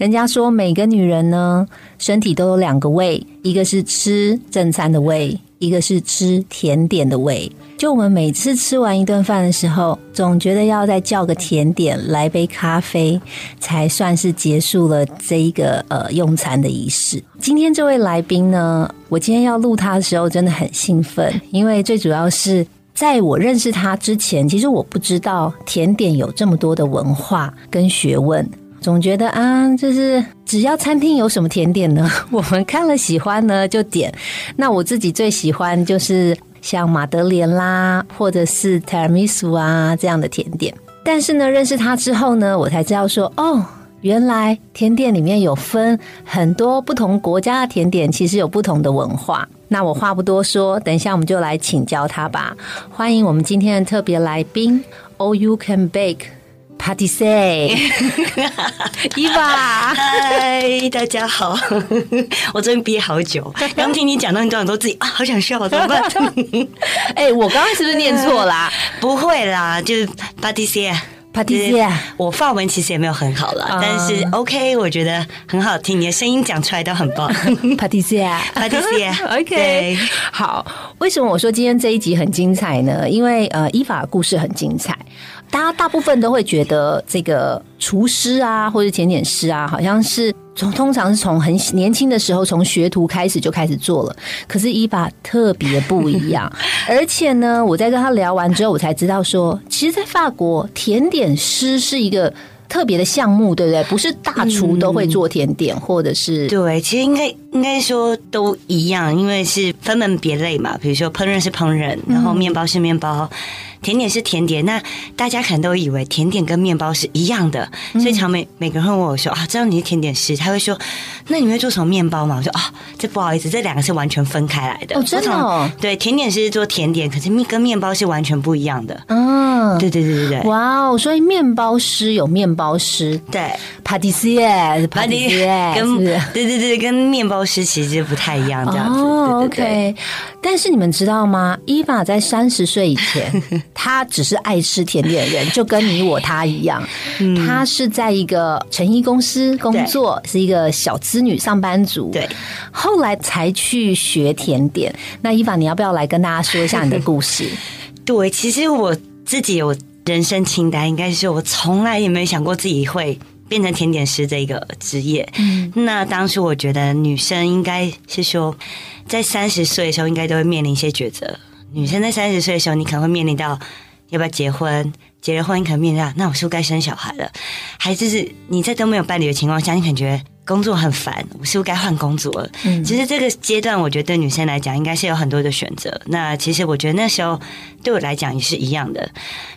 人家说每个女人呢，身体都有两个胃，一个是吃正餐的胃，一个是吃甜点的胃。就我们每次吃完一顿饭的时候，总觉得要再叫个甜点，来杯咖啡，才算是结束了这一个呃用餐的仪式。今天这位来宾呢，我今天要录他的时候真的很兴奋，因为最主要是在我认识他之前，其实我不知道甜点有这么多的文化跟学问。总觉得啊，就是只要餐厅有什么甜点呢，我们看了喜欢呢就点。那我自己最喜欢就是像马德莲啦，或者是提拉米苏啊这样的甜点。但是呢，认识他之后呢，我才知道说，哦，原来甜点里面有分很多不同国家的甜点，其实有不同的文化。那我话不多说，等一下我们就来请教他吧。欢迎我们今天的特别来宾，All You Can Bake。Party say，伊娃，嗨，大家好，我终于憋好久，刚听你讲到你段，都自己啊，好想笑，怎么办？哎，我刚刚是不是念错啦？不会啦，就是 Party say。帕蒂西我发文其实也没有很好了，但是 OK，我觉得很好听，你的声音讲出来都很棒。帕蒂西帕蒂西 OK，好。为什么我说今天这一集很精彩呢？因为呃，依法故事很精彩。大家大部分都会觉得这个厨师啊，或者甜点师啊，好像是从通常是从很年轻的时候从学徒开始就开始做了。可是伊法特别不一样，而且呢，我在跟他聊完之后，我才知道说，其实，在法国甜点师是一个特别的项目，对不对？不是大厨都会做甜点，或者是对，其实应该应该说都一样，因为是分门别类嘛。比如说烹饪是烹饪，然后面包是面包。甜点是甜点，那大家可能都以为甜点跟面包是一样的，所以常每每个人会问我说啊，知道你是甜点师，他会说，那你会做什么面包吗？我说啊，这不好意思，这两个是完全分开来的。哦，真的？对，甜点师做甜点，可是面跟面包是完全不一样的。嗯，对对对对对。哇哦，所以面包师有面包师，对，patissier，patissier，跟对对对，跟面包师其实不太一样，这样子。哦，OK。但是你们知道吗？伊娃在三十岁以前。他只是爱吃甜点的人，就跟你我他一样。他是在一个成衣公司工作，是一个小资女上班族。对，后来才去学甜点。那伊凡，你要不要来跟大家说一下你的故事？对，其实我自己有人生清单，应该是我从来也没想过自己会变成甜点师这个职业。嗯，那当初我觉得女生应该是说，在三十岁的时候，应该都会面临一些抉择。女生在三十岁的时候，你可能会面临到要不要结婚，结了婚你可能面临到那我是不是该生小孩了？还是是你在都没有伴侣的情况下，你感觉工作很烦，我是不是该换工作了？嗯，其实这个阶段，我觉得对女生来讲，应该是有很多的选择。那其实我觉得那时候对我来讲也是一样的。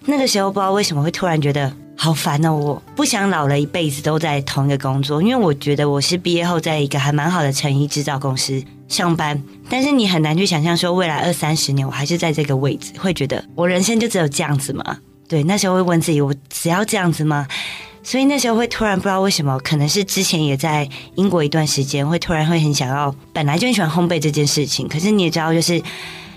那个时候不知道为什么会突然觉得好烦哦，我不想老了一辈子都在同一个工作，因为我觉得我是毕业后在一个还蛮好的成衣制造公司。上班，但是你很难去想象说未来二三十年我还是在这个位置，会觉得我人生就只有这样子吗？对，那时候会问自己，我只要这样子吗？所以那时候会突然不知道为什么，可能是之前也在英国一段时间，会突然会很想要，本来就很喜欢烘焙这件事情。可是你也知道，就是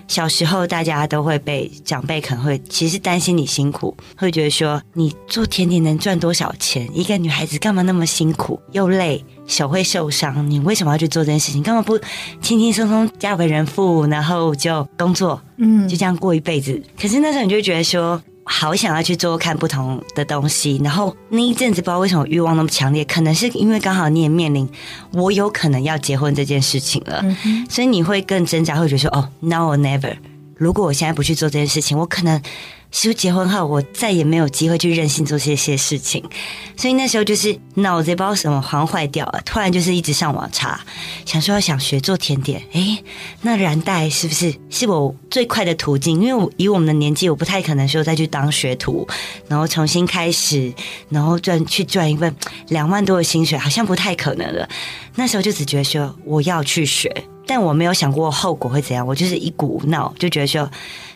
小时候大家都会被长辈可能会其实担心你辛苦，会觉得说你做甜点能赚多少钱？一个女孩子干嘛那么辛苦又累？手会受伤，你为什么要去做这件事情？干嘛不轻轻松松嫁为人妇，然后就工作，嗯，就这样过一辈子？可是那时候你就觉得说，好想要去做看不同的东西。然后那一阵子不知道为什么欲望那么强烈，可能是因为刚好你也面临我有可能要结婚这件事情了，所以你会更挣扎，会觉得说，哦，now or never。如果我现在不去做这件事情，我可能。是不结婚后我再也没有机会去任性做这些事情？所以那时候就是脑子不知道什么好像坏掉了，突然就是一直上网查，想说要想学做甜点，哎，那燃带是不是是我最快的途径？因为我以我们的年纪，我不太可能说再去当学徒，然后重新开始，然后赚去赚一份两万多的薪水，好像不太可能了。那时候就只觉得说我要去学。但我没有想过后果会怎样，我就是一股脑就觉得说，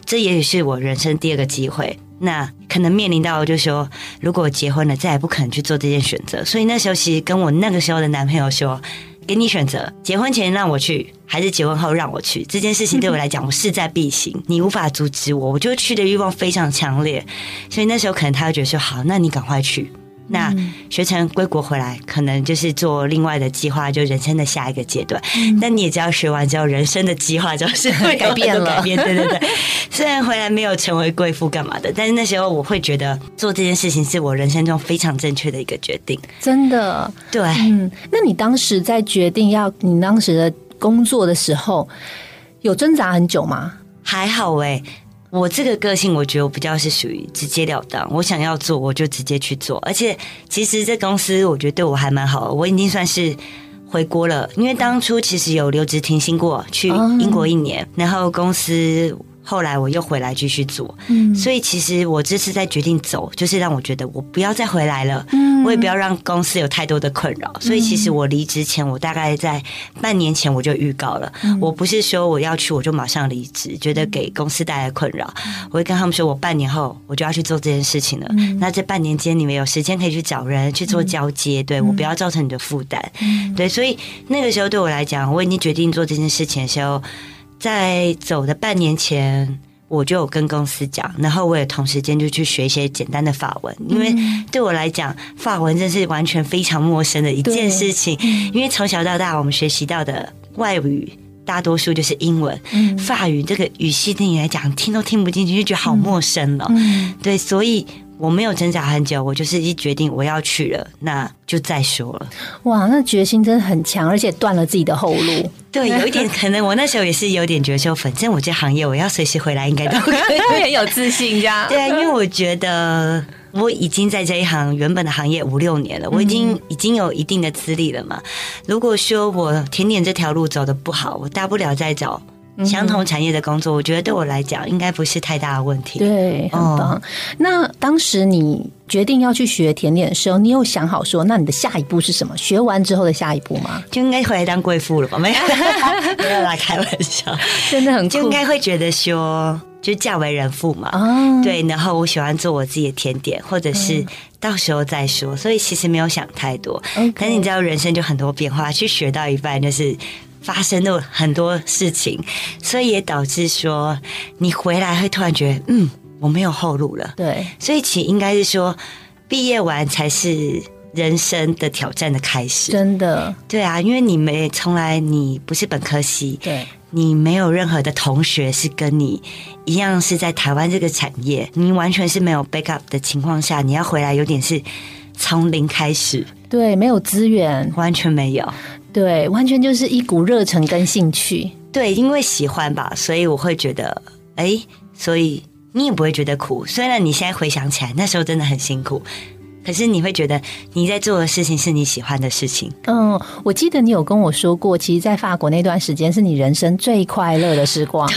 这也许是我人生第二个机会。那可能面临到就是说，如果结婚了，再也不可能去做这件选择。所以那时候其实跟我那个时候的男朋友说，给你选择，结婚前让我去，还是结婚后让我去，这件事情对我来讲，我势在必行，你无法阻止我，我就去的欲望非常强烈。所以那时候可能他会觉得说，好，那你赶快去。那学成归国回来，可能就是做另外的计划，就人生的下一个阶段。但你也知道，学完之后，人生的计划就是会 改变了。改变，对对对。虽然回来没有成为贵妇干嘛的，但是那时候我会觉得做这件事情是我人生中非常正确的一个决定。真的，对。嗯，那你当时在决定要你当时的工作的时候，有挣扎很久吗？还好哎。我这个个性，我觉得我比较是属于直截了当。我想要做，我就直接去做。而且，其实这公司我觉得对我还蛮好。我已经算是回国了，因为当初其实有留职停薪过，去英国一年，然后公司。后来我又回来继续做，嗯，所以其实我这次在决定走，就是让我觉得我不要再回来了，嗯，我也不要让公司有太多的困扰。所以其实我离职前，我大概在半年前我就预告了，我不是说我要去我就马上离职，觉得给公司带来困扰，我会跟他们说我半年后我就要去做这件事情了。那这半年间你们有时间可以去找人去做交接，对我不要造成你的负担，对，所以那个时候对我来讲，我已经决定做这件事情的时候。在走的半年前，我就有跟公司讲，然后我也同时间就去学一些简单的法文，因为对我来讲，法文真是完全非常陌生的一件事情。因为从小到大，我们学习到的外语大多数就是英文，法语这个语系对你来讲听都听不进去，就觉得好陌生了。对，所以。我没有挣扎很久，我就是一决定我要去了，那就再说了。哇，那决心真的很强，而且断了自己的后路。对，有一点可能，我那时候也是有点觉得说，反正我这行业我要随时回来，应该都可以，很有自信这样。对啊，因为我觉得我已经在这一行原本的行业五六年了，我已经已经有一定的资历了嘛。如果说我甜点这条路走的不好，我大不了再找。相同产业的工作，我觉得对我来讲应该不是太大的问题。对，很棒。那当时你决定要去学甜点的时候，你有想好说，那你的下一步是什么？学完之后的下一步吗？就应该回来当贵妇了吧？没有，没有来开玩笑，真的很就应该会觉得说，就嫁为人妇嘛。哦，对。然后我喜欢做我自己的甜点，或者是到时候再说。所以其实没有想太多。可是你知道，人生就很多变化，去学到一半就是。发生了很多事情，所以也导致说你回来会突然觉得，嗯，我没有后路了。对，所以其应该是说，毕业完才是人生的挑战的开始。真的，对啊，因为你没从来你不是本科系，对，你没有任何的同学是跟你一样是在台湾这个产业，你完全是没有 backup 的情况下，你要回来有点是从零开始。对，没有资源，完全没有。对，完全就是一股热忱跟兴趣。对，因为喜欢吧，所以我会觉得，哎，所以你也不会觉得苦。虽然你现在回想起来，那时候真的很辛苦，可是你会觉得你在做的事情是你喜欢的事情。嗯，我记得你有跟我说过，其实，在法国那段时间是你人生最快乐的时光。对，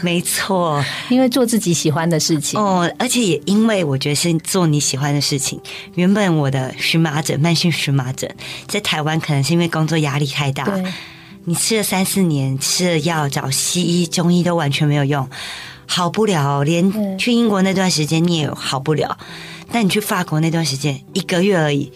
没错，因为做自己喜欢的事情。哦，而且也因为我觉得是做你喜欢的事情。原本我的荨麻疹，慢性荨麻疹，在台湾可能是因为工作压力太大。你吃了三四年，吃了药，找西医、中医都完全没有用，好不了。连去英国那段时间你也好不了，但你去法国那段时间，一个月而已。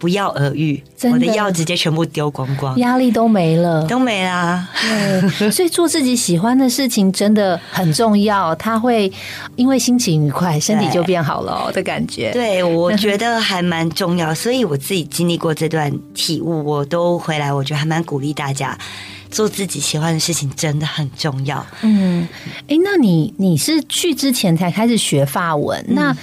不药而愈，我的药直接全部丢光光，压力都没了，都没啦。对，所以做自己喜欢的事情真的很重要。他会因为心情愉快，身体就变好了的感觉。对，我觉得还蛮重要。所以我自己经历过这段体悟，我都回来，我觉得还蛮鼓励大家做自己喜欢的事情，真的很重要。嗯，哎，那你你是去之前才开始学法文？那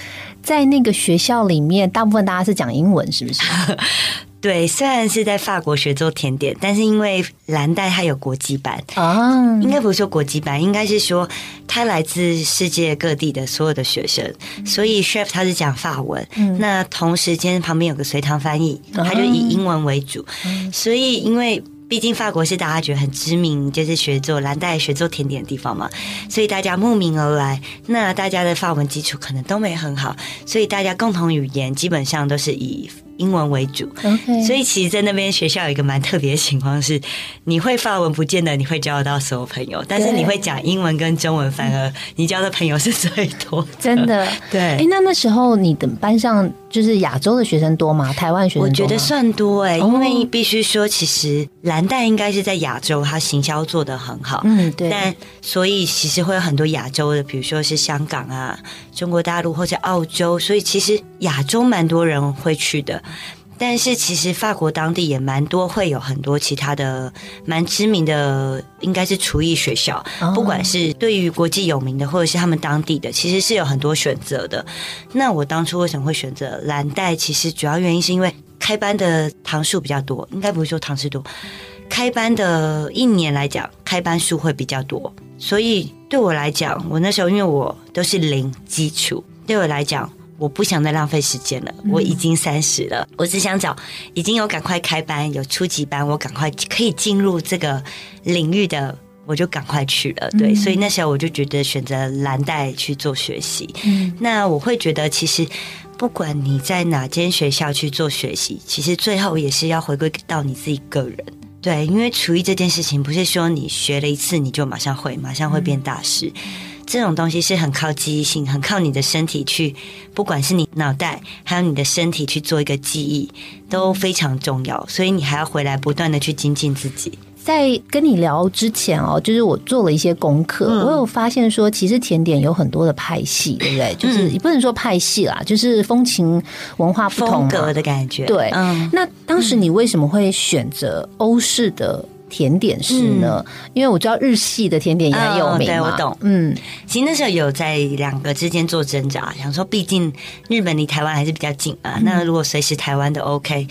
在那个学校里面，大部分大家是讲英文，是不是？对，虽然是在法国学做甜点，但是因为蓝带它有国际版。啊，应该不是说国际版，应该是说它来自世界各地的所有的学生，所以 chef 他是讲法文，那同时间旁边有个随堂翻译，他就以英文为主，所以因为。毕竟法国是大家觉得很知名，就是学做蓝带、学做甜点的地方嘛，所以大家慕名而来。那大家的法文基础可能都没很好，所以大家共同语言基本上都是以。英文为主，所以其实，在那边学校有一个蛮特别的情况是，你会法文不见得你会交得到所有朋友，但是你会讲英文跟中文，反而你交的朋友是最多。真的，对。哎，那那时候你的班上就是亚洲的学生多吗？台湾学生？我觉得算多哎，因为必须说，其实蓝带应该是在亚洲，它行销做的很好。嗯，对。但所以其实会有很多亚洲的，比如说是香港啊、中国大陆或者澳洲，所以其实亚洲蛮多人会去的。但是其实法国当地也蛮多，会有很多其他的蛮知名的，应该是厨艺学校。不管是对于国际有名的，或者是他们当地的，其实是有很多选择的。那我当初为什么会选择蓝带？其实主要原因是因为开班的堂数比较多，应该不是说堂数多，开班的一年来讲，开班数会比较多。所以对我来讲，我那时候因为我都是零基础，对我来讲。我不想再浪费时间了，我已经三十了，我只想找已经有赶快开班有初级班，我赶快可以进入这个领域的，我就赶快去了。对，所以那时候我就觉得选择蓝带去做学习。嗯，那我会觉得其实不管你在哪间学校去做学习，其实最后也是要回归到你自己个人。对，因为厨艺这件事情不是说你学了一次你就马上会，马上会变大师。这种东西是很靠记忆性，很靠你的身体去，不管是你脑袋还有你的身体去做一个记忆，都非常重要。所以你还要回来不断的去精进自己。在跟你聊之前哦，就是我做了一些功课，我有发现说，其实甜点有很多的派系，对不对？就是也不能说派系啦，就是风情文化不同格的感觉。对，嗯。那当时你为什么会选择欧式的？甜点师呢？因为我知道日系的甜点也很有名对我懂。嗯，其实那时候有在两个之间做挣扎，想说，毕竟日本离台湾还是比较近啊。那如果随时台湾都 OK，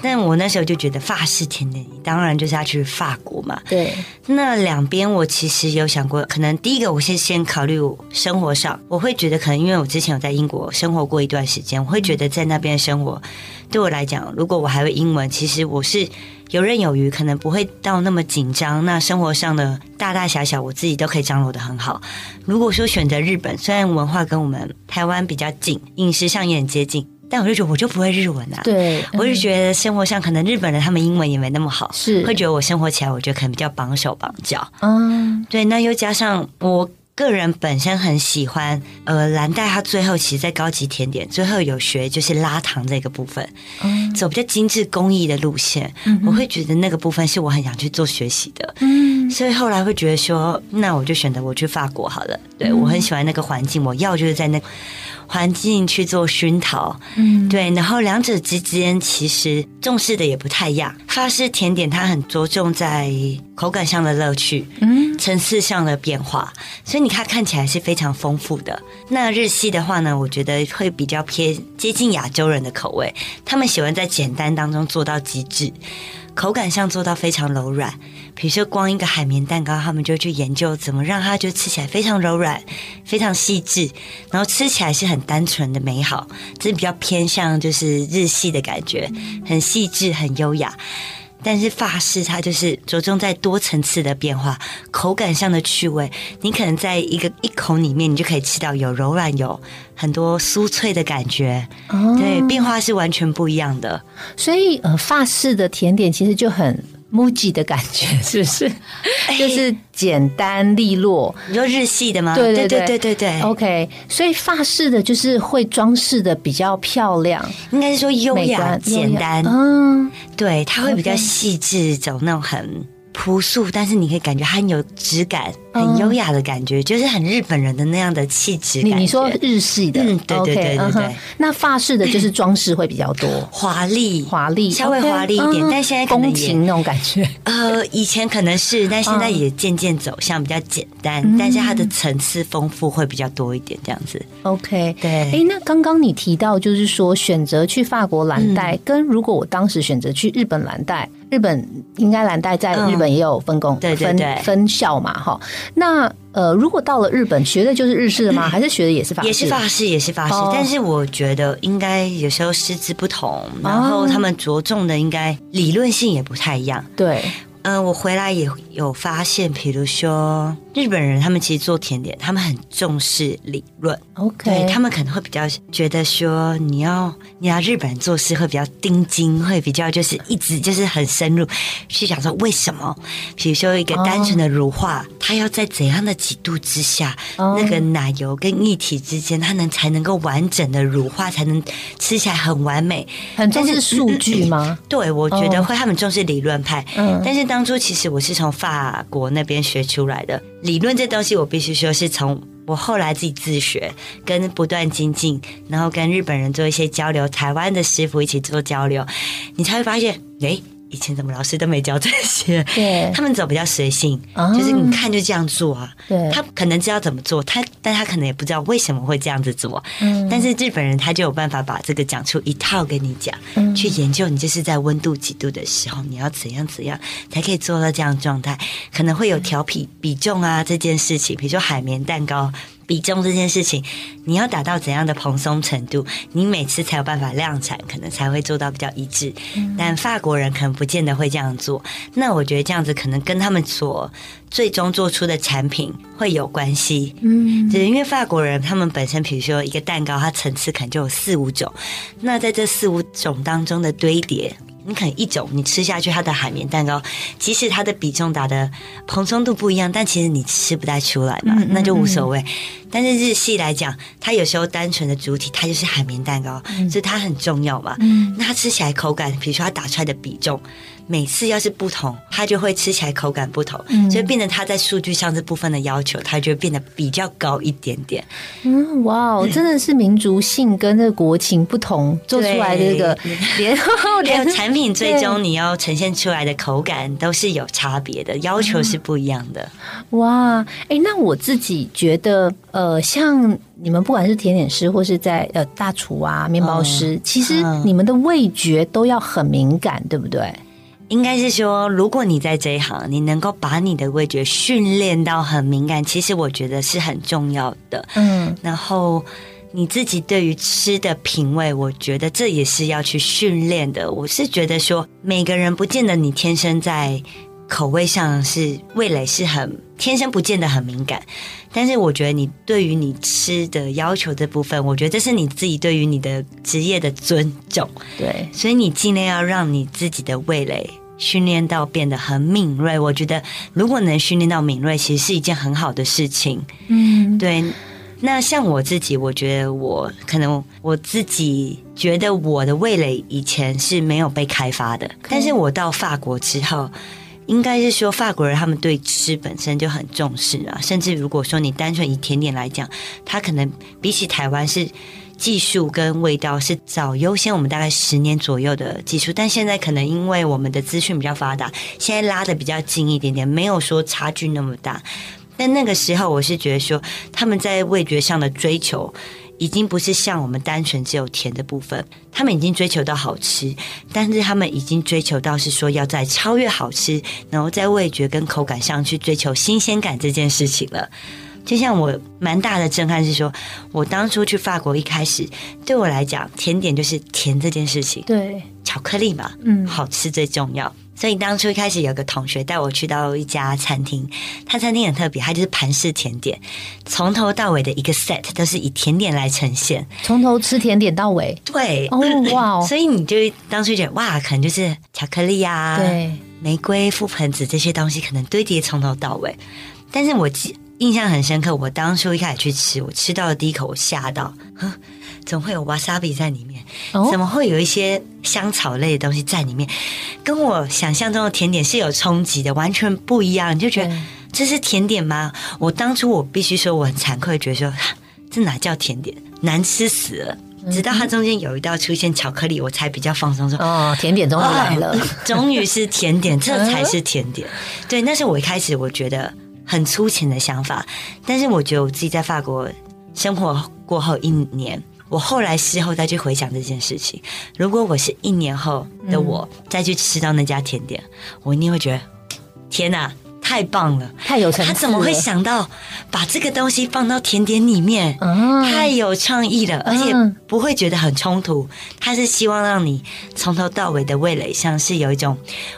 但我那时候就觉得法式甜点，当然就是要去法国嘛。对。那两边我其实有想过，可能第一个我是先考虑生活上，我会觉得可能因为我之前有在英国生活过一段时间，我会觉得在那边生活对我来讲，如果我还会英文，其实我是。游刃有余，可能不会到那么紧张。那生活上的大大小小，我自己都可以掌握的很好。如果说选择日本，虽然文化跟我们台湾比较近，饮食上也很接近，但我就觉得我就不会日文啊。对，我就觉得生活上可能日本人他们英文也没那么好，是会觉得我生活起来，我觉得可能比较绑手绑脚。嗯，对，那又加上我。个人本身很喜欢，呃，蓝带它最后其实，在高级甜点最后有学就是拉糖这个部分，走比较精致工艺的路线，我会觉得那个部分是我很想去做学习的，嗯，所以后来会觉得说，那我就选择我去法国好了，对我很喜欢那个环境，我要就是在那。环境去做熏陶，嗯，对，然后两者之间其实重视的也不太一样。法式甜点它很着重在口感上的乐趣，嗯，层次上的变化，所以你看看起来是非常丰富的。那日系的话呢，我觉得会比较偏接近亚洲人的口味，他们喜欢在简单当中做到极致。口感上做到非常柔软，比如说光一个海绵蛋糕，他们就去研究怎么让它就吃起来非常柔软、非常细致，然后吃起来是很单纯的美好。这是比较偏向就是日系的感觉，很细致、很优雅。但是法式它就是着重在多层次的变化，口感上的趣味。你可能在一个一口里面，你就可以吃到有柔软、有很多酥脆的感觉。哦，对，变化是完全不一样的。所以，呃，法式的甜点其实就很。木吉的感觉 是不是？就是简单利落。你说日系的吗？对对对对对对。OK，所以法式的就是会装饰的比较漂亮，应该是说优雅简单。嗯，对，它会比较细致，走那种很。朴素，但是你可以感觉很有质感、很优雅的感觉，就是很日本人的那样的气质。你你说日系的，嗯，对对对对对。那法式的就是装饰会比较多，华丽华丽，稍微华丽一点，但现在宫廷那种感觉。呃，以前可能是，但现在也渐渐走向比较简单，但是它的层次丰富会比较多一点，这样子。OK，对。哎，那刚刚你提到就是说选择去法国蓝带，跟如果我当时选择去日本蓝带。日本应该蓝带在日本也有分工，对对对，分校嘛，哈。那呃，如果到了日本学的就是日式的吗？还是学的也是法式？也是法式，也是法式。但是我觉得应该有时候师资不同，然后他们着重的应该理论性也不太一样。对。嗯，我回来也有发现，比如说日本人，他们其实做甜点，他们很重视理论。OK，他们可能会比较觉得说，你要你要日本人做事会比较钉钉，会比较就是一直就是很深入去想说为什么。比如说一个单纯的乳化，它要在怎样的几度之下，那个奶油跟液体之间，它能才能够完整的乳化，才能吃起来很完美。很重视数据吗？对，我觉得会，他们重视理论派。嗯，但是当初其实我是从法国那边学出来的理论，这东西我必须说是从我后来自己自学，跟不断精进，然后跟日本人做一些交流，台湾的师傅一起做交流，你才会发现，哎。以前怎么老师都没教这些？对，他们走比较随性，就是你看就这样做啊。对，他可能知道怎么做，他但他可能也不知道为什么会这样子做。嗯，但是日本人他就有办法把这个讲出一套跟你讲，去研究你就是在温度几度的时候，你要怎样怎样才可以做到这样状态，可能会有调皮比重啊这件事情，比如说海绵蛋糕。比重这件事情，你要达到怎样的蓬松程度，你每次才有办法量产，可能才会做到比较一致。但法国人可能不见得会这样做。那我觉得这样子可能跟他们所最终做出的产品会有关系。嗯，就是因为法国人他们本身，比如说一个蛋糕，它层次可能就有四五种。那在这四五种当中的堆叠。你可能一种你吃下去，它的海绵蛋糕，即使它的比重打的蓬松度不一样，但其实你吃不太出来嘛，那就无所谓。但是日系来讲，它有时候单纯的主体它就是海绵蛋糕，所以它很重要嘛。那它吃起来口感，比如说它打出来的比重。每次要是不同，它就会吃起来口感不同，所以变成它在数据上这部分的要求，它就变得比较高一点点。嗯，哇哦，真的是民族性跟这个国情不同做出来的这个连 连产品最终你要呈现出来的口感都是有差别的，要求是不一样的。哇，哎，那我自己觉得，呃，像你们不管是甜点师或是在呃大厨啊、面包师，其实你们的味觉都要很敏感，对不对？应该是说，如果你在这一行，你能够把你的味觉训练到很敏感，其实我觉得是很重要的。嗯，然后你自己对于吃的品味，我觉得这也是要去训练的。我是觉得说，每个人不见得你天生在口味上是味蕾是很天生不见得很敏感，但是我觉得你对于你吃的要求这部分，我觉得这是你自己对于你的职业的尊重。对，所以你尽量要让你自己的味蕾。训练到变得很敏锐，我觉得如果能训练到敏锐，其实是一件很好的事情。嗯，对。那像我自己，我觉得我可能我自己觉得我的味蕾以前是没有被开发的，但是我到法国之后，应该是说法国人他们对吃本身就很重视啊，甚至如果说你单纯以甜点来讲，它可能比起台湾是。技术跟味道是早优先我们大概十年左右的技术，但现在可能因为我们的资讯比较发达，现在拉的比较近一点点，没有说差距那么大。但那个时候，我是觉得说他们在味觉上的追求，已经不是像我们单纯只有甜的部分，他们已经追求到好吃，但是他们已经追求到是说要在超越好吃，然后在味觉跟口感上去追求新鲜感这件事情了。就像我蛮大的震撼是说，我当初去法国一开始，对我来讲，甜点就是甜这件事情，对，巧克力嘛，嗯，好吃最重要。所以当初一开始有个同学带我去到一家餐厅，他餐厅很特别，他就是盘式甜点，从头到尾的一个 set 都是以甜点来呈现，从头吃甜点到尾。对，哦哇，所以你就当初觉得哇，可能就是巧克力啊，对，玫瑰、覆盆子这些东西可能堆叠从头到尾，但是我记。印象很深刻，我当初一开始去吃，我吃到了第一口，我吓到，总会有 wasabi 在里面，怎么会有一些香草类的东西在里面？跟我想象中的甜点是有冲击的，完全不一样。你就觉得这是甜点吗？我当初我必须说我很惭愧，觉得说这哪叫甜点，难吃死了。直到它中间有一道出现巧克力，我才比较放松说哦，甜点终于来了，终于是甜点，这才是甜点。对，那是我一开始我觉得很粗浅的想法，但是我觉得我自己在法国生活过后一年，我后来事后再去回想这件事情，如果我是一年后的我再去吃到那家甜点，我一定会觉得天哪！太棒了，太有他怎么会想到把这个东西放到甜点里面？太有创意了，而且不会觉得很冲突。他是希望让你从头到尾的味蕾像是有一种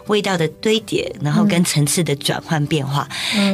味道的堆叠，然后跟层次的转换变化。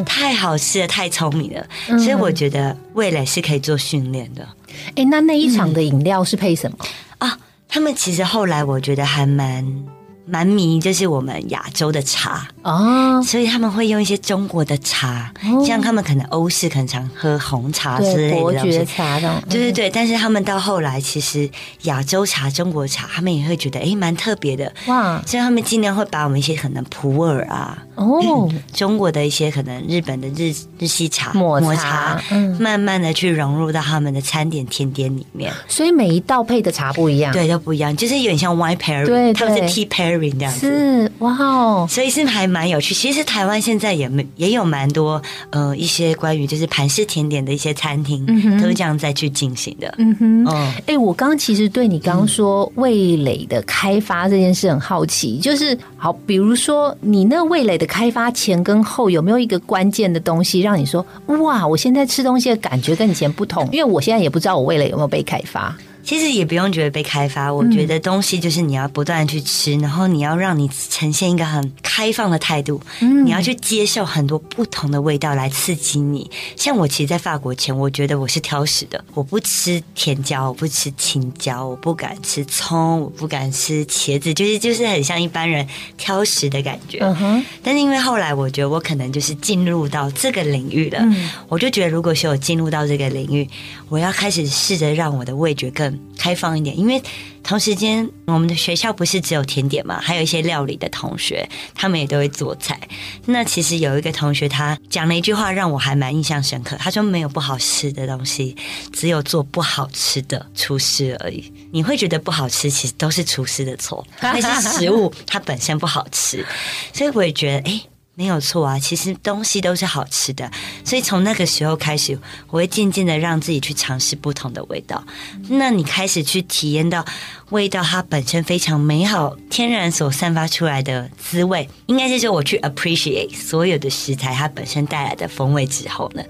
太好吃了，太聪明了。所以我觉得味蕾是可以做训练的。哎，那那一场的饮料是配什么啊？他们其实后来我觉得还蛮。蛮迷，就是我们亚洲的茶哦，所以他们会用一些中国的茶，像他们可能欧式可能常喝红茶之类的伯爵茶的，对对对。但是他们到后来，其实亚洲茶、中国茶，他们也会觉得哎，蛮特别的。哇。所以他们尽量会把我们一些可能普洱啊，哦，中国的一些可能日本的日日系茶、抹茶，嗯，慢慢的去融入到他们的餐点甜点里面。所以每一道配的茶不一样，对，都不一样，就是有点像 wine pairing，对，他们是 tea pairing。这样子。是哇哦，所以是还蛮有趣。其实台湾现在也没也有蛮多呃一些关于就是盘式甜点的一些餐厅，都是这样再去进行的。嗯哼，哎，我刚刚其实对你刚刚说味蕾的开发这件事很好奇，就是好，比如说你那味蕾的开发前跟后有没有一个关键的东西，让你说哇，我现在吃东西的感觉跟以前不同？因为我现在也不知道我味蕾有没有被开发。其实也不用觉得被开发，我觉得东西就是你要不断去吃，然后你要让你呈现一个很开放的态度，你要去接受很多不同的味道来刺激你。像我其实，在法国前，我觉得我是挑食的，我不吃甜椒，我不吃青椒，我不敢吃葱，我不敢吃茄子，就是就是很像一般人挑食的感觉。嗯哼。但是因为后来，我觉得我可能就是进入到这个领域了，我就觉得如果是我进入到这个领域，我要开始试着让我的味觉更。开放一点，因为同时间我们的学校不是只有甜点嘛，还有一些料理的同学，他们也都会做菜。那其实有一个同学他讲了一句话，让我还蛮印象深刻。他说：“没有不好吃的东西，只有做不好吃的厨师而已。你会觉得不好吃，其实都是厨师的错，那些食物它本身不好吃。所以我也觉得，哎。”没有错啊，其实东西都是好吃的，所以从那个时候开始，我会渐渐的让自己去尝试不同的味道。那你开始去体验到味道它本身非常美好、天然所散发出来的滋味，应该是说我去 appreciate 所有的食材它本身带来的风味之后呢，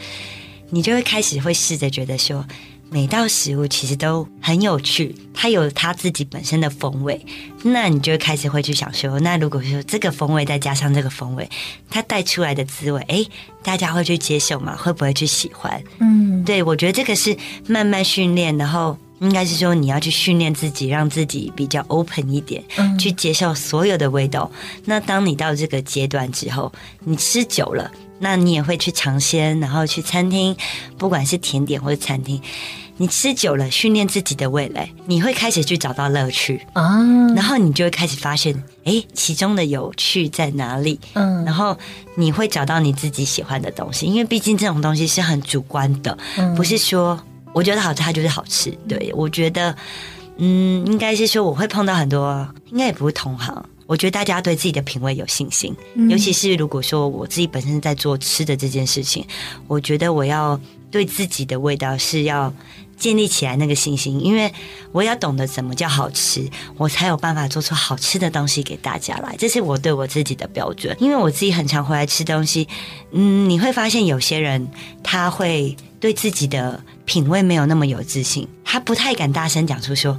你就会开始会试着觉得说。每道食物其实都很有趣，它有它自己本身的风味。那你就开始会去想说，那如果说这个风味再加上这个风味，它带出来的滋味，哎，大家会去接受吗？会不会去喜欢？嗯，对，我觉得这个是慢慢训练，然后应该是说你要去训练自己，让自己比较 open 一点，去接受所有的味道。那当你到这个阶段之后，你吃久了。那你也会去尝鲜，然后去餐厅，不管是甜点或者餐厅，你吃久了，训练自己的味蕾，你会开始去找到乐趣啊。然后你就会开始发现，哎，其中的有趣在哪里？嗯，然后你会找到你自己喜欢的东西，因为毕竟这种东西是很主观的，不是说我觉得好吃它就是好吃。对我觉得，嗯，应该是说我会碰到很多，应该也不是同行。我觉得大家对自己的品味有信心，尤其是如果说我自己本身在做吃的这件事情，我觉得我要对自己的味道是要建立起来那个信心，因为我要懂得怎么叫好吃，我才有办法做出好吃的东西给大家来。这是我对我自己的标准，因为我自己很常回来吃东西，嗯，你会发现有些人他会对自己的品味没有那么有自信，他不太敢大声讲出说。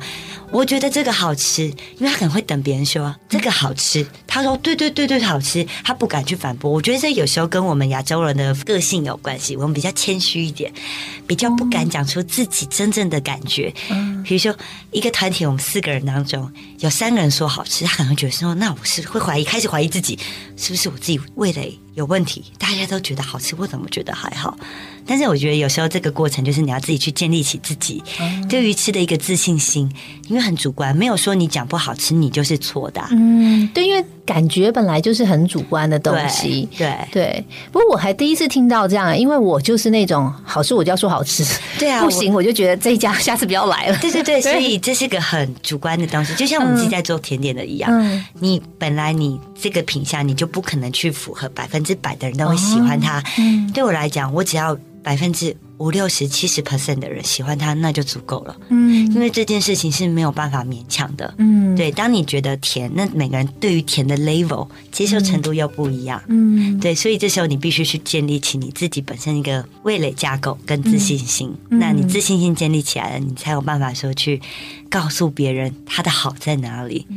我觉得这个好吃，因为他可能会等别人说这个好吃，他说对对对对好吃，他不敢去反驳。我觉得这有时候跟我们亚洲人的个性有关系，我们比较谦虚一点，比较不敢讲出自己真正的感觉。嗯，比如说一个团体，我们四个人当中有三个人说好吃，他可能觉得说，那我是会怀疑，开始怀疑自己是不是我自己味蕾有问题。大家都觉得好吃，我怎么觉得还好？但是我觉得有时候这个过程就是你要要自己去建立起自己对于吃的一个自信心，因为很主观，没有说你讲不好吃你就是错的。嗯，对，因为感觉本来就是很主观的东西。对对，不过我还第一次听到这样，因为我就是那种好吃我就要说好吃，对啊，不行我就觉得这一家下次不要来了。对对对，所以这是个很主观的东西，就像我们自己在做甜点的一样，嗯你本来你这个品相你就不可能去符合百分之百的人都会喜欢它。对我来讲，我只要百分之五六十、七十 percent 的人喜欢他，那就足够了。嗯，因为这件事情是没有办法勉强的。嗯，对。当你觉得甜，那每个人对于甜的 level 接受程度又不一样。嗯，对。所以这时候你必须去建立起你自己本身一个味蕾架构跟自信心。那你自信心建立起来了，你才有办法说去告诉别人他的好在哪里。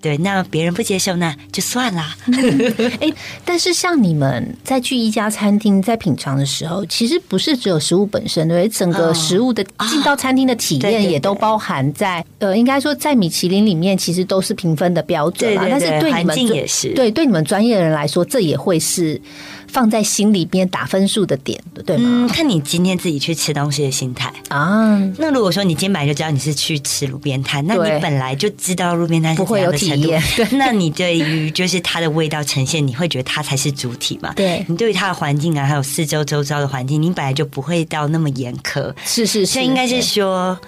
对，那别人不接受那就算啦。哎，但是像你们在去一家餐厅在品尝的时候，其实不是只有食物本身，对，整个食物的进到餐厅的体验也都包含在呃，应该说在米其林里面，其实都是评分的标准啦。但是对你们也是对对你们专业的人来说，这也会是。放在心里边打分数的点，对吗？嗯，看你今天自己去吃东西的心态啊。那如果说你今天本来就知道你是去吃路边摊，那你本来就知道路边摊是不会有体验，那你对于就是它的味道呈现，你会觉得它才是主体嘛？对，你对于它的环境啊，还有四周周遭的环境，你本来就不会到那么严苛。是是是，应该是说，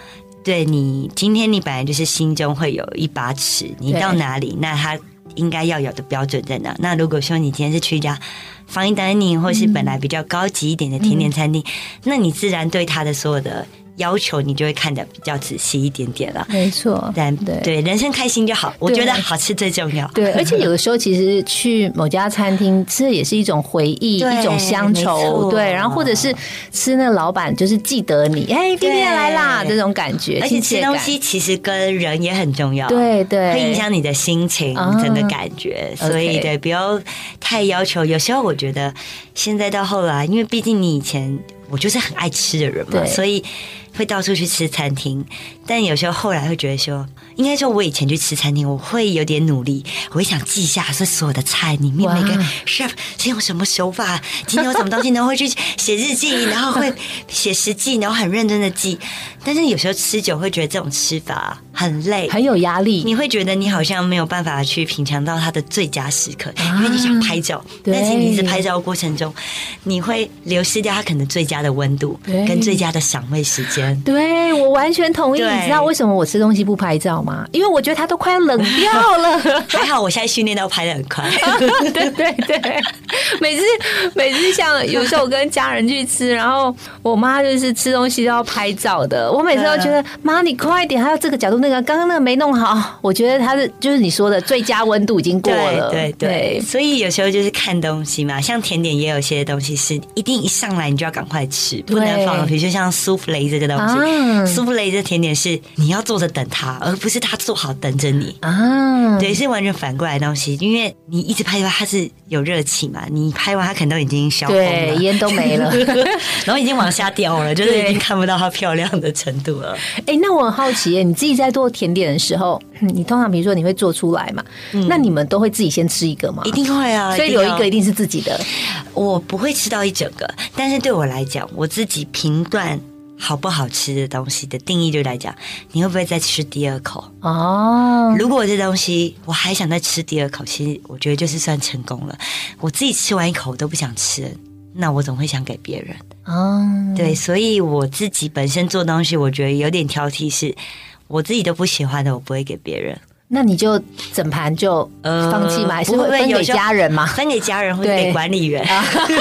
对你今天你本来就是心中会有一把尺，你到哪里，那它应该要有的标准在哪？那如果说你今天是去一家。放一单宁，或是本来比较高级一点的甜点餐厅，那你自然对他的所有的。要求你就会看得比较仔细一点点了，没错，但对对，人生开心就好，我觉得好吃最重要。对，而且有的时候其实去某家餐厅吃的也是一种回忆，一种乡愁，对。然后或者是吃那老板就是记得你，哎，今天来啦这种感觉。而且吃东西其实跟人也很重要，对对，会影响你的心情，整个感觉。所以对，不要太要求。有时候我觉得现在到后来，因为毕竟你以前我就是很爱吃的人嘛，所以。会到处去吃餐厅，但有时候后来会觉得说，应该说，我以前去吃餐厅，我会有点努力，我会想记下这所有的菜里面每个 chef 是用什么手法，今天有什么东西，然后会去写日记，然后会写实际，然后很认真的记。但是有时候吃久会觉得这种吃法很累，很有压力。你会觉得你好像没有办法去品尝到它的最佳时刻，因为你想拍照，但是你一直拍照过程中，你会流失掉它可能最佳的温度跟最佳的赏味时间。对，我完全同意。你知道为什么我吃东西不拍照吗？因为我觉得它都快要冷掉了。还好我现在训练到拍的很快。对 对对，每次每次像有时候我跟家人去吃，然后我妈就是吃东西都要拍照的。我每次都觉得妈，你快一点，还有这个角度那个，刚刚那个没弄好。我觉得它是就是你说的最佳温度已经过了。对对，所以有时候就是看东西嘛，像甜点也有些东西是一定一上来你就要赶快吃，不能放。比如说像苏芙蕾这个。东西，苏芙蕾这甜点是你要坐着等它，而不是它做好等着你啊。对，是完全反过来的东西，因为你一直拍的话，它是有热气嘛，你拍完它可能都已经消风了，烟都没了，然后已经往下掉了，就是已经看不到它漂亮的程度了。哎，那我很好奇，你自己在做甜点的时候，你通常比如说你会做出来嘛？那你们都会自己先吃一个吗？一定会啊，所以有一个一定是自己的。我不会吃到一整个，但是对我来讲，我自己评断。好不好吃的东西的定义就来讲，你会不会再吃第二口？哦，如果这东西我还想再吃第二口，其实我觉得就是算成功了。我自己吃完一口我都不想吃，那我总会想给别人。哦，对，所以我自己本身做东西，我觉得有点挑剔，是我自己都不喜欢的，我不会给别人。那你就整盘就放弃吗？还是会分给家人吗？分给家人，会给管理员。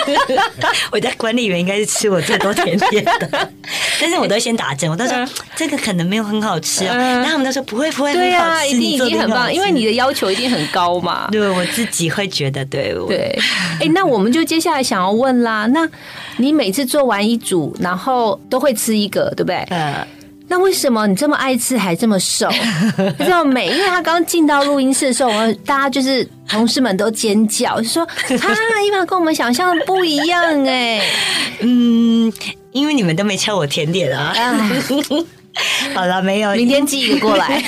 我家管理员应该是吃我最多甜点的，但是我都先打针，我都说这个可能没有很好吃哦。那他们都说不会不会，对啊，一定已经很棒，因为你的要求一定很高嘛。对我自己会觉得对，对。哎，那我们就接下来想要问啦，那你每次做完一组，然后都会吃一个，对不对？嗯。那为什么你这么爱吃还这么瘦，这么美？因为他刚进到录音室的时候，我们大家就是同事们都尖叫，就说：“ 啊，伊玛跟我们想象的不一样哎。”嗯，因为你们都没敲我甜点啊。好了，没有，明天寄一个过来。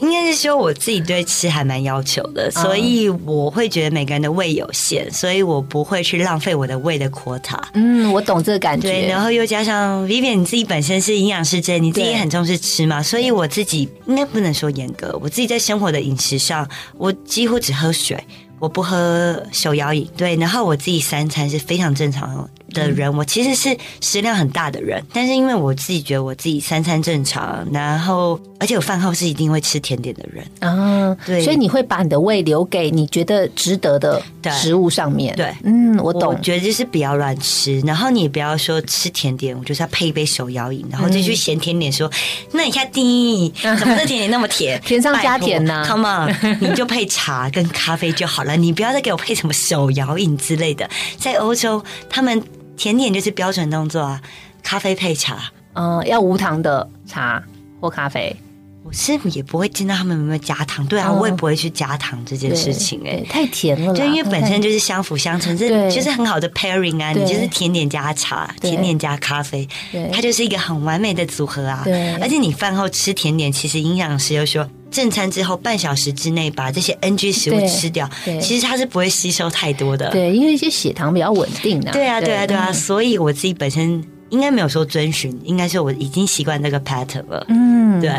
应该是说我自己对吃还蛮要求的，所以我会觉得每个人的胃有限，所以我不会去浪费我的胃的 quota。嗯，我懂这个感觉。对，然后又加上 Vivian 你自己本身是营养师，这你自己也很重视吃嘛，所以我自己应该不能说严格，我自己在生活的饮食上，我几乎只喝水。我不喝手摇饮，对，然后我自己三餐是非常正常的人，我其实是食量很大的人，但是因为我自己觉得我自己三餐正常，然后而且我饭后是一定会吃甜点的人。啊，对，所以你会把你的胃留给你觉得值得的食物上面，对，嗯，我懂，我觉得就是不要乱吃，然后你也不要说吃甜点，我就是要配一杯手摇饮，然后就去嫌甜点说，那你看第一，怎么这甜点那么甜，甜上加甜呢？Come on，你就配茶跟咖啡就好了。你不要再给我配什么手摇饮之类的，在欧洲，他们甜点就是标准动作啊，咖啡配茶，嗯，要无糖的茶或咖啡。我是也不会见到他们有没有加糖，对啊，我也不会去加糖这件事情，哎，太甜了，就因为本身就是相辅相成，这就是很好的 pairing 啊，你就是甜点加茶，甜点加咖啡，它就是一个很完美的组合啊。对，而且你饭后吃甜点，其实营养师又说。正餐之后半小时之内把这些 NG 食物吃掉，其实它是不会吸收太多的。对，因为一些血糖比较稳定的。对啊，对啊，对啊，所以我自己本身应该没有说遵循，应该是我已经习惯这个 pattern 了。嗯，对。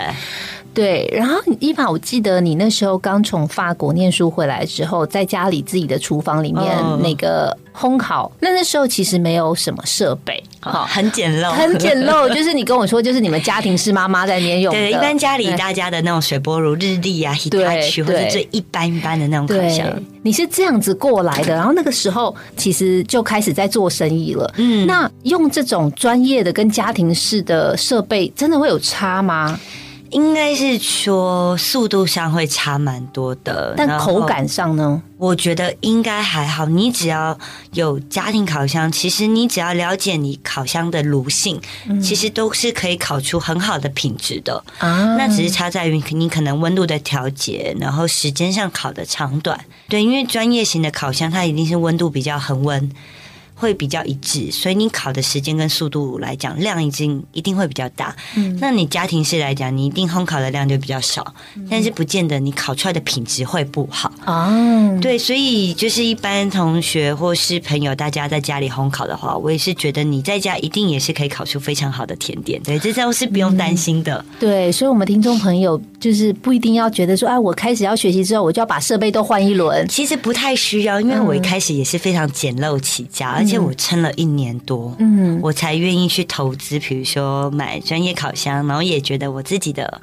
对，然后伊玛，我记得你那时候刚从法国念书回来之后，在家里自己的厨房里面那个烘烤，那那时候其实没有什么设备，好，很简陋，很简陋。就是你跟我说，就是你们家庭式妈妈在那边用，对，一般家里大家的那种水波炉、日历啊、Hitachi 或者最一般一般的那种烤箱，你是这样子过来的。然后那个时候其实就开始在做生意了。嗯，那用这种专业的跟家庭式的设备，真的会有差吗？应该是说速度上会差蛮多的，但口感上呢？我觉得应该还好。你只要有家庭烤箱，其实你只要了解你烤箱的炉性，其实都是可以烤出很好的品质的啊。那只是差在于你可能温度的调节，然后时间上烤的长短。对，因为专业型的烤箱，它一定是温度比较恒温。会比较一致，所以你烤的时间跟速度来讲，量已经一定会比较大。嗯，那你家庭式来讲，你一定烘烤的量就比较少，但是不见得你烤出来的品质会不好哦。对，所以就是一般同学或是朋友，大家在家里烘烤的话，我也是觉得你在家一定也是可以烤出非常好的甜点。对，这都是不用担心的。对，所以我们听众朋友就是不一定要觉得说，哎，我开始要学习之后，我就要把设备都换一轮。其实不太需要，因为我一开始也是非常简陋起家，而且。且我撑了一年多，嗯，我才愿意去投资，比如说买专业烤箱，然后也觉得我自己的。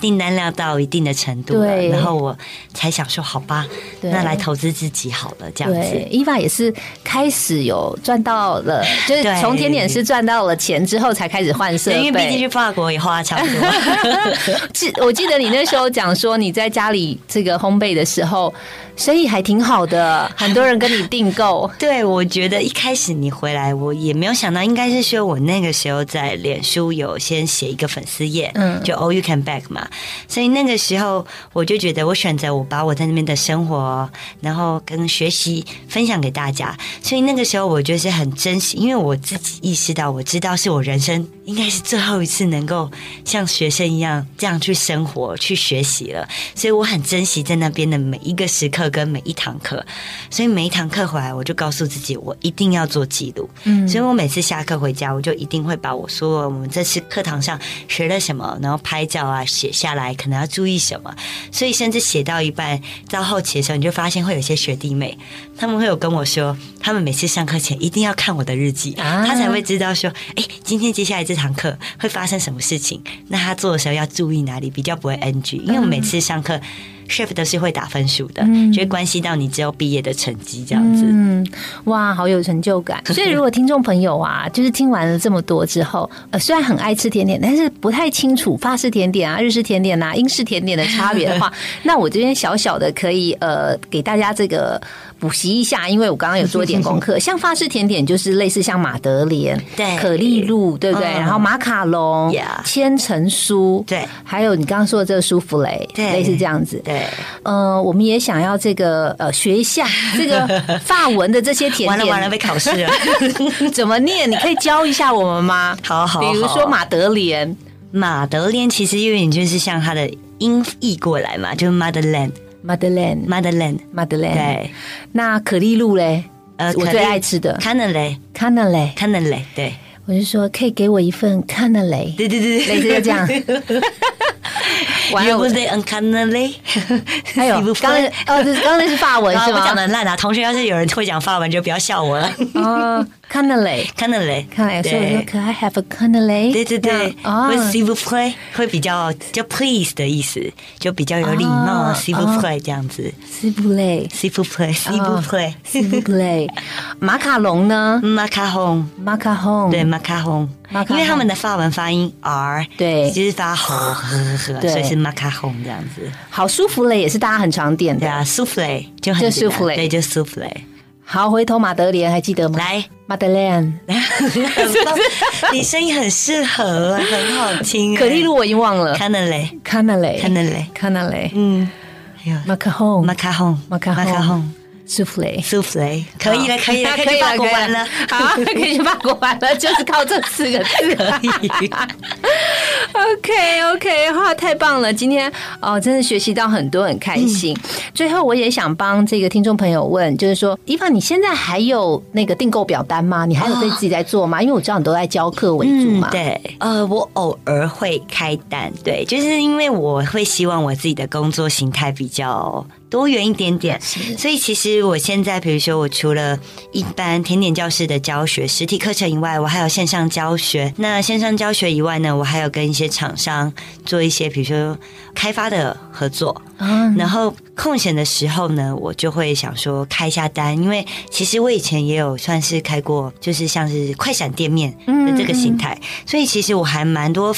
订单量到一定的程度了，然后我才想说，好吧，那来投资自己好了，这样子。伊娃也是开始有赚到了，就是从甜点师赚到了钱之后，才开始换设备。因为毕竟去法国也花差不多。记我记得你那时候讲说，你在家里这个烘焙的时候，生意还挺好的，很多人跟你订购。对，我觉得一开始你回来，我也没有想到，应该是说我那个时候在脸书有先写一个粉丝页，嗯，就 All You Can Back 嘛。所以那个时候，我就觉得我选择我把我在那边的生活，然后跟学习分享给大家。所以那个时候，我就是很珍惜，因为我自己意识到，我知道是我人生应该是最后一次能够像学生一样这样去生活、去学习了。所以我很珍惜在那边的每一个时刻跟每一堂课。所以每一堂课回来，我就告诉自己，我一定要做记录。嗯，所以我每次下课回家，我就一定会把我说我们这次课堂上学了什么，然后拍照啊，写下来。可能要注意什么，所以甚至写到一半到后期的时候，你就发现会有些学弟妹，他们会有跟我说，他们每次上课前一定要看我的日记，他才会知道说，哎，今天接下来这堂课会发生什么事情，那他做的时候要注意哪里，比较不会 NG，因为我每次上课。都是会打分数的，就会关系到你之后毕业的成绩这样子。嗯，哇，好有成就感。所以如果听众朋友啊，就是听完了这么多之后，呃，虽然很爱吃甜点，但是不太清楚法式甜点啊、日式甜点啊、英式甜点的差别的话，那我这边小小的可以呃给大家这个。补习一下，因为我刚刚有做一点功课。像法式甜点就是类似像马德莲、对可丽露，对不对？然后马卡龙、千层酥，对，还有你刚刚说的这个舒芙蕾，对，类似这样子。对，呃，我们也想要这个呃学一下这个 法文的这些甜点。完了完了，被考试了，怎么念？你可以教一下我们吗？好好，比如说马德莲，马德莲其实因为你就是像它的。音译过来嘛，就是 motherland。Madeleine motherland。Madeleine。对，那可丽露嘞？呃我最爱吃的 c a n a l e c a n a l e c a n a l e 对，我就说可以给我一份 c a n a l e 对对对类似就这样。，You 我 would say un c a n a l e 还有刚才哦，这刚才是法文是我讲的烂啊！同学要是有人会讲法文，就不要笑我了。哦 c a n a l e c a n a l e 看来所以我说对可 I have a c a n a l e 对对对，哦会 vous plaît 会比较就 please 的意思，就比较有礼貌哦，s'il vous plaît 这样子 s i v o u l a i，s'il vous plaît，s'il vous plaît。s i v o u l a i 马卡龙呢？马卡洪，马卡洪对，马卡洪马，卡洪因为他们的法文发音 r，对就是发吼呵呵呵，所以是马卡洪这样子。好舒服嘞，也是大家很常点的。对啊，souffle 就很就简单 souffle 对，就 souffle。好，回头马德莲还记得吗？来，，Madeleine，你声音很适合，很好听。可丽露我已经忘了。c a n a l e c a n a l e c a n a l e c a n a l e 嗯，还有马卡洪马卡洪，马卡洪马卡洪。souffle。souffle 可以了，可以了，可以了，可以去法国玩了。好，可以去法国玩了，就是靠这四个字。可以 OK OK，哇，太棒了！今天哦，真的学习到很多，很开心。最后，我也想帮这个听众朋友问，就是说，伊凡，你现在还有那个订购表单吗？你还有对自己在做吗？因为我知道你都在教课为主嘛。嗯，对，呃，我偶尔会开单，对，就是因为我会希望我自己的工作形态比较多元一点点，所以其实我现在，比如说我除了一般甜点教室的教学实体课程以外，我还有线上教学。那线上教学以外呢，我还有跟一些厂商做一些，比如说开发的合作。嗯，然后空闲的时候呢，我就会想说开一下单，因为其实我以前也有算是开过，就是像是快闪店面的这个形态，所以其实我还蛮多。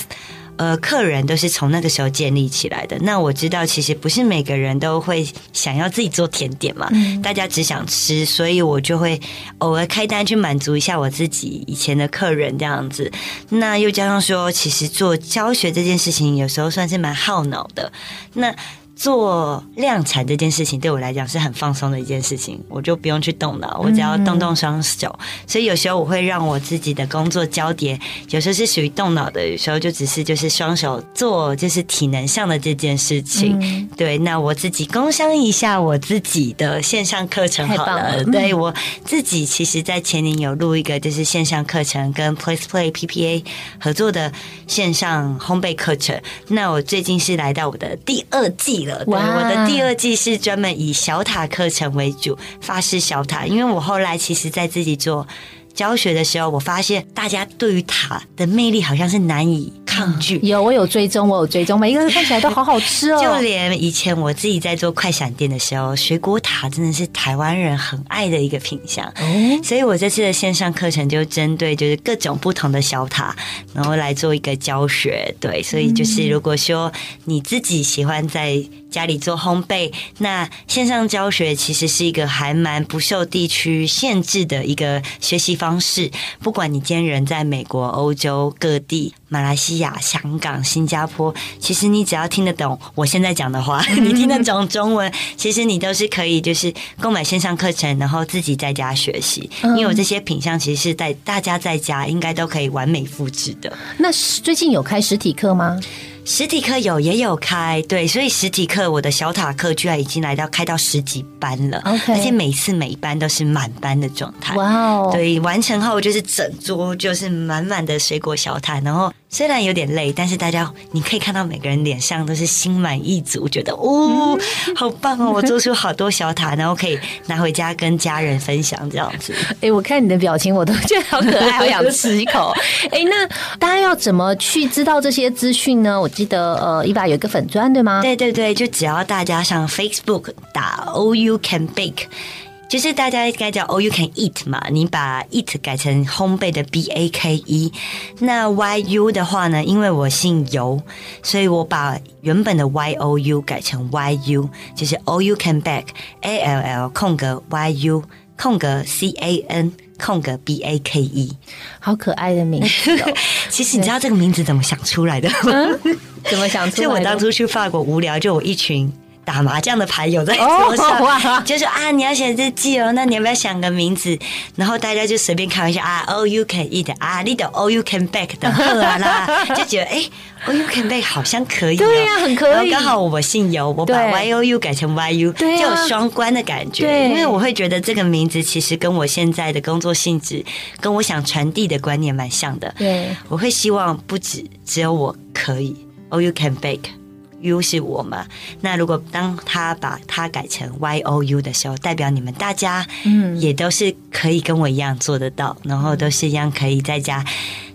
呃，客人都是从那个时候建立起来的。那我知道，其实不是每个人都会想要自己做甜点嘛，大家只想吃，所以我就会偶尔开单去满足一下我自己以前的客人这样子。那又加上说，其实做教学这件事情，有时候算是蛮耗脑的。那做量产这件事情对我来讲是很放松的一件事情，我就不用去动脑，我只要动动双手。所以有时候我会让我自己的工作交叠，有时候是属于动脑的，有时候就只是就是双手做就是体能上的这件事情。对，那我自己工商一下我自己的线上课程好了了。对我自己其实，在前年有录一个就是线上课程，跟 Place Play PPA 合作的线上烘焙课程。那我最近是来到我的第二季了，对，我的第二季是专门以小塔课程为主，法式小塔。因为我后来其实，在自己做。教学的时候，我发现大家对于塔的魅力好像是难以抗拒，有我有追踪，我有追踪，每一个看起来都好好吃哦。就连以前我自己在做快闪店的时候，水果塔真的是台湾人很爱的一个品相。哦，所以我这次的线上课程就针对就是各种不同的小塔，然后来做一个教学。对，所以就是如果说你自己喜欢在家里做烘焙，那线上教学其实是一个还蛮不受地区限制的一个学习方式。不管你今天人在美国、欧洲各地、马来西亚、香港、新加坡，其实你只要听得懂我现在讲的话，你听得懂中文，其实你都是可以就是购买线上课程，然后自己在家学习。因为我这些品相其实是在大家在家应该都可以完美复制的。那最近有开实体课吗？实体课有也有开，对，所以实体课我的小塔课居然已经来到开到十几班了而且每次每一班都是满班的状态。哇哦，对，完成后就是整桌就是满满的水果小塔，然后虽然有点累，但是大家你可以看到每个人脸上都是心满意足，觉得哦，好棒哦，我做出好多小塔，然后可以拿回家跟家人分享这样子。哎、我看你的表情，我都觉得好可爱，好想吃一口。哎、那大家要怎么去知道这些资讯呢？我记得呃，伊爸有一个粉砖对吗？对对对，就只要大家上 Facebook 打 O U Can Bake。就是大家应该叫 all you can eat 嘛，你把 eat 改成烘焙的 B A K E，那 Y U 的话呢，因为我姓尤，所以我把原本的 Y O U 改成 Y U，就是 all you can bake A L L 空格 Y U 空格 C A N 空格 B A K E。好可爱的名字哦，其实你知道这个名字怎么想出来的吗？怎么想出来的？就我当初去法国无聊，就我一群打麻将的牌友在桌上，就说啊，你要写日记哦，那你要不要想个名字？然后大家就随便开玩笑啊，all you can eat 啊，你的 all you can bake 的喝啊啦，就觉得哎，all you can bake 好像可以，对呀，很可以。刚好我姓尤，我把 y o u 改成 y u，就有双关的感觉。对，因为我会觉得这个名字其实跟我现在的工作性质，跟我想传递的观念蛮像的。对，我会希望不止只有我可以，all you can bake。U 是我嘛？那如果当他把它改成 Y O U 的时候，代表你们大家，嗯，也都是可以跟我一样做得到，然后都是一样可以在家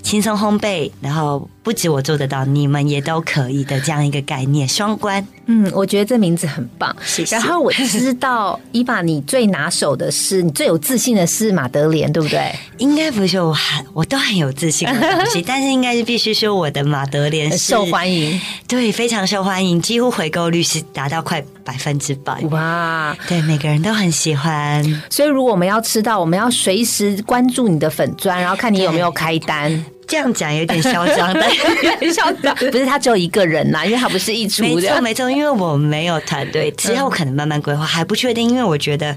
轻松烘焙，然后。不止我做得到，你们也都可以的这样一个概念，双关。嗯，我觉得这名字很棒。谢谢。然后我知道伊爸，你最拿手的是，你最有自信的是马德莲，对不对？应该不是，我很我都很有自信的东西，但是应该是必须说我的马德莲受欢迎，对，非常受欢迎，几乎回购率是达到快百分之百。哇，对，每个人都很喜欢。所以如果我们要吃到，我们要随时关注你的粉砖，然后看你有没有开单。这样讲有点嚣张，但嚣张不是他只有一个人呐，因为他不是一出的。没错没错，因为我没有团队，之后可能慢慢规划，还不确定。因为我觉得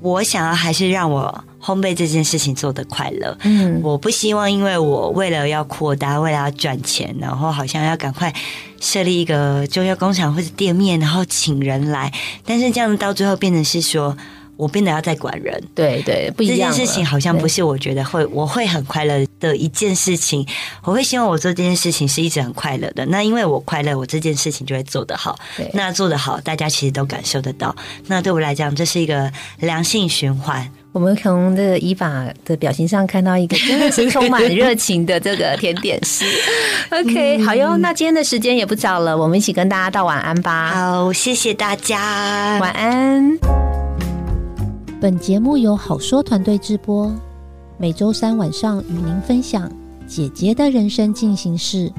我想要还是让我烘焙这件事情做的快乐。嗯，我不希望因为我为了要扩大，为了要赚钱，然后好像要赶快设立一个中药工厂或者店面，然后请人来，但是这样到最后变成是说。我变得要再管人，对对，不一样。这件事情好像不是我觉得会，我会很快乐的一件事情。我会希望我做这件事情是一直很快乐的。那因为我快乐，我这件事情就会做得好。那做得好，大家其实都感受得到。那对我来讲，这是一个良性循环。我们从这个伊法的表情上看到一个真的是充满热情的这个甜点师。OK，好哟。那今天的时间也不早了，我们一起跟大家道晚安吧。好，谢谢大家，晚安。本节目由好说团队制播，每周三晚上与您分享姐姐的人生进行式。